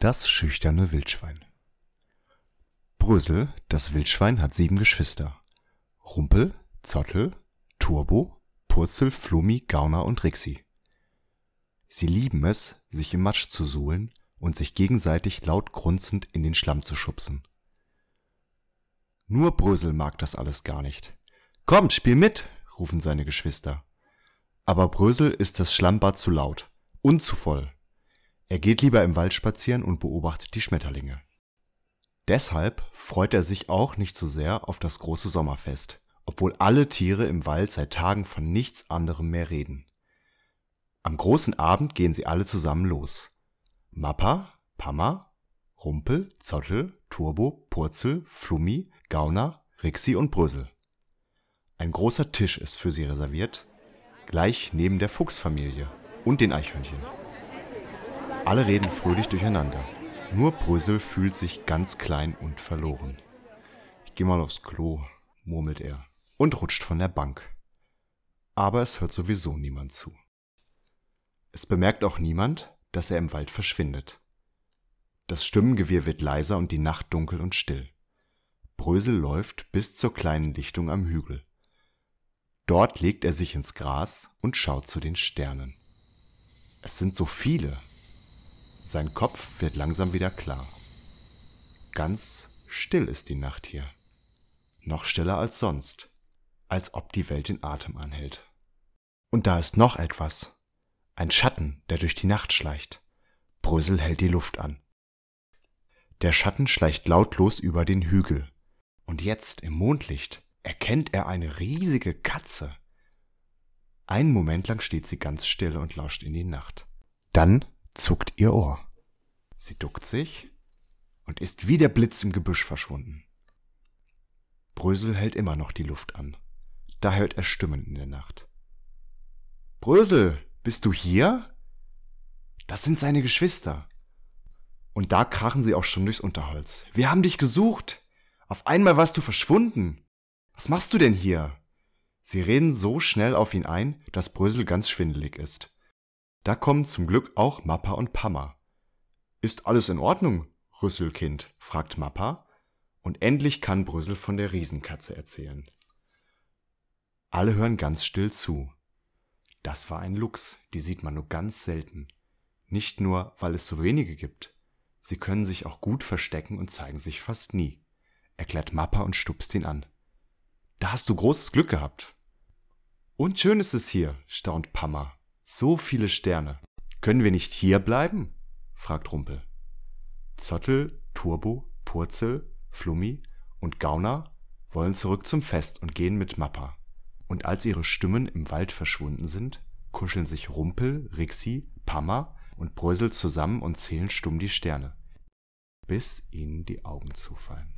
Das schüchterne Wildschwein Brösel, das Wildschwein, hat sieben Geschwister. Rumpel, Zottel, Turbo, Purzel, Flummi, Gauner und Rixi. Sie lieben es, sich im Matsch zu suhlen und sich gegenseitig laut grunzend in den Schlamm zu schubsen. Nur Brösel mag das alles gar nicht. Kommt, spiel mit, rufen seine Geschwister. Aber Brösel ist das Schlammbad zu laut und zu voll. Er geht lieber im Wald spazieren und beobachtet die Schmetterlinge. Deshalb freut er sich auch nicht so sehr auf das große Sommerfest, obwohl alle Tiere im Wald seit Tagen von nichts anderem mehr reden. Am großen Abend gehen sie alle zusammen los. Mappa, Pamma, Rumpel, Zottel, Turbo, Purzel, Flummi, Gauner, Rixi und Brösel. Ein großer Tisch ist für sie reserviert, gleich neben der Fuchsfamilie und den Eichhörnchen. Alle reden fröhlich durcheinander. Nur Brösel fühlt sich ganz klein und verloren. Ich geh mal aufs Klo, murmelt er und rutscht von der Bank. Aber es hört sowieso niemand zu. Es bemerkt auch niemand, dass er im Wald verschwindet. Das Stimmengewirr wird leiser und die Nacht dunkel und still. Brösel läuft bis zur kleinen Lichtung am Hügel. Dort legt er sich ins Gras und schaut zu den Sternen. Es sind so viele, sein Kopf wird langsam wieder klar. Ganz still ist die Nacht hier. Noch stiller als sonst, als ob die Welt den Atem anhält. Und da ist noch etwas. Ein Schatten, der durch die Nacht schleicht. Brösel hält die Luft an. Der Schatten schleicht lautlos über den Hügel. Und jetzt im Mondlicht erkennt er eine riesige Katze. Einen Moment lang steht sie ganz still und lauscht in die Nacht. Dann zuckt ihr Ohr. Sie duckt sich und ist wie der Blitz im Gebüsch verschwunden. Brösel hält immer noch die Luft an. Da hört er Stimmen in der Nacht. Brösel, bist du hier? Das sind seine Geschwister. Und da krachen sie auch schon durchs Unterholz. Wir haben dich gesucht. Auf einmal warst du verschwunden. Was machst du denn hier? Sie reden so schnell auf ihn ein, dass Brösel ganz schwindelig ist. Da kommen zum Glück auch Mappa und Pamma. Ist alles in Ordnung, Rüsselkind? fragt Mappa, und endlich kann Brüssel von der Riesenkatze erzählen. Alle hören ganz still zu. Das war ein Luchs, die sieht man nur ganz selten. Nicht nur, weil es so wenige gibt. Sie können sich auch gut verstecken und zeigen sich fast nie, erklärt Mappa und stupst ihn an. Da hast du großes Glück gehabt. Und schön ist es hier, staunt Pamma. So viele Sterne. Können wir nicht hier bleiben? fragt Rumpel. Zottel, Turbo, Purzel, Flummi und Gauner wollen zurück zum Fest und gehen mit Mappa. Und als ihre Stimmen im Wald verschwunden sind, kuscheln sich Rumpel, Rixi, Pamma und Brösel zusammen und zählen stumm die Sterne, bis ihnen die Augen zufallen.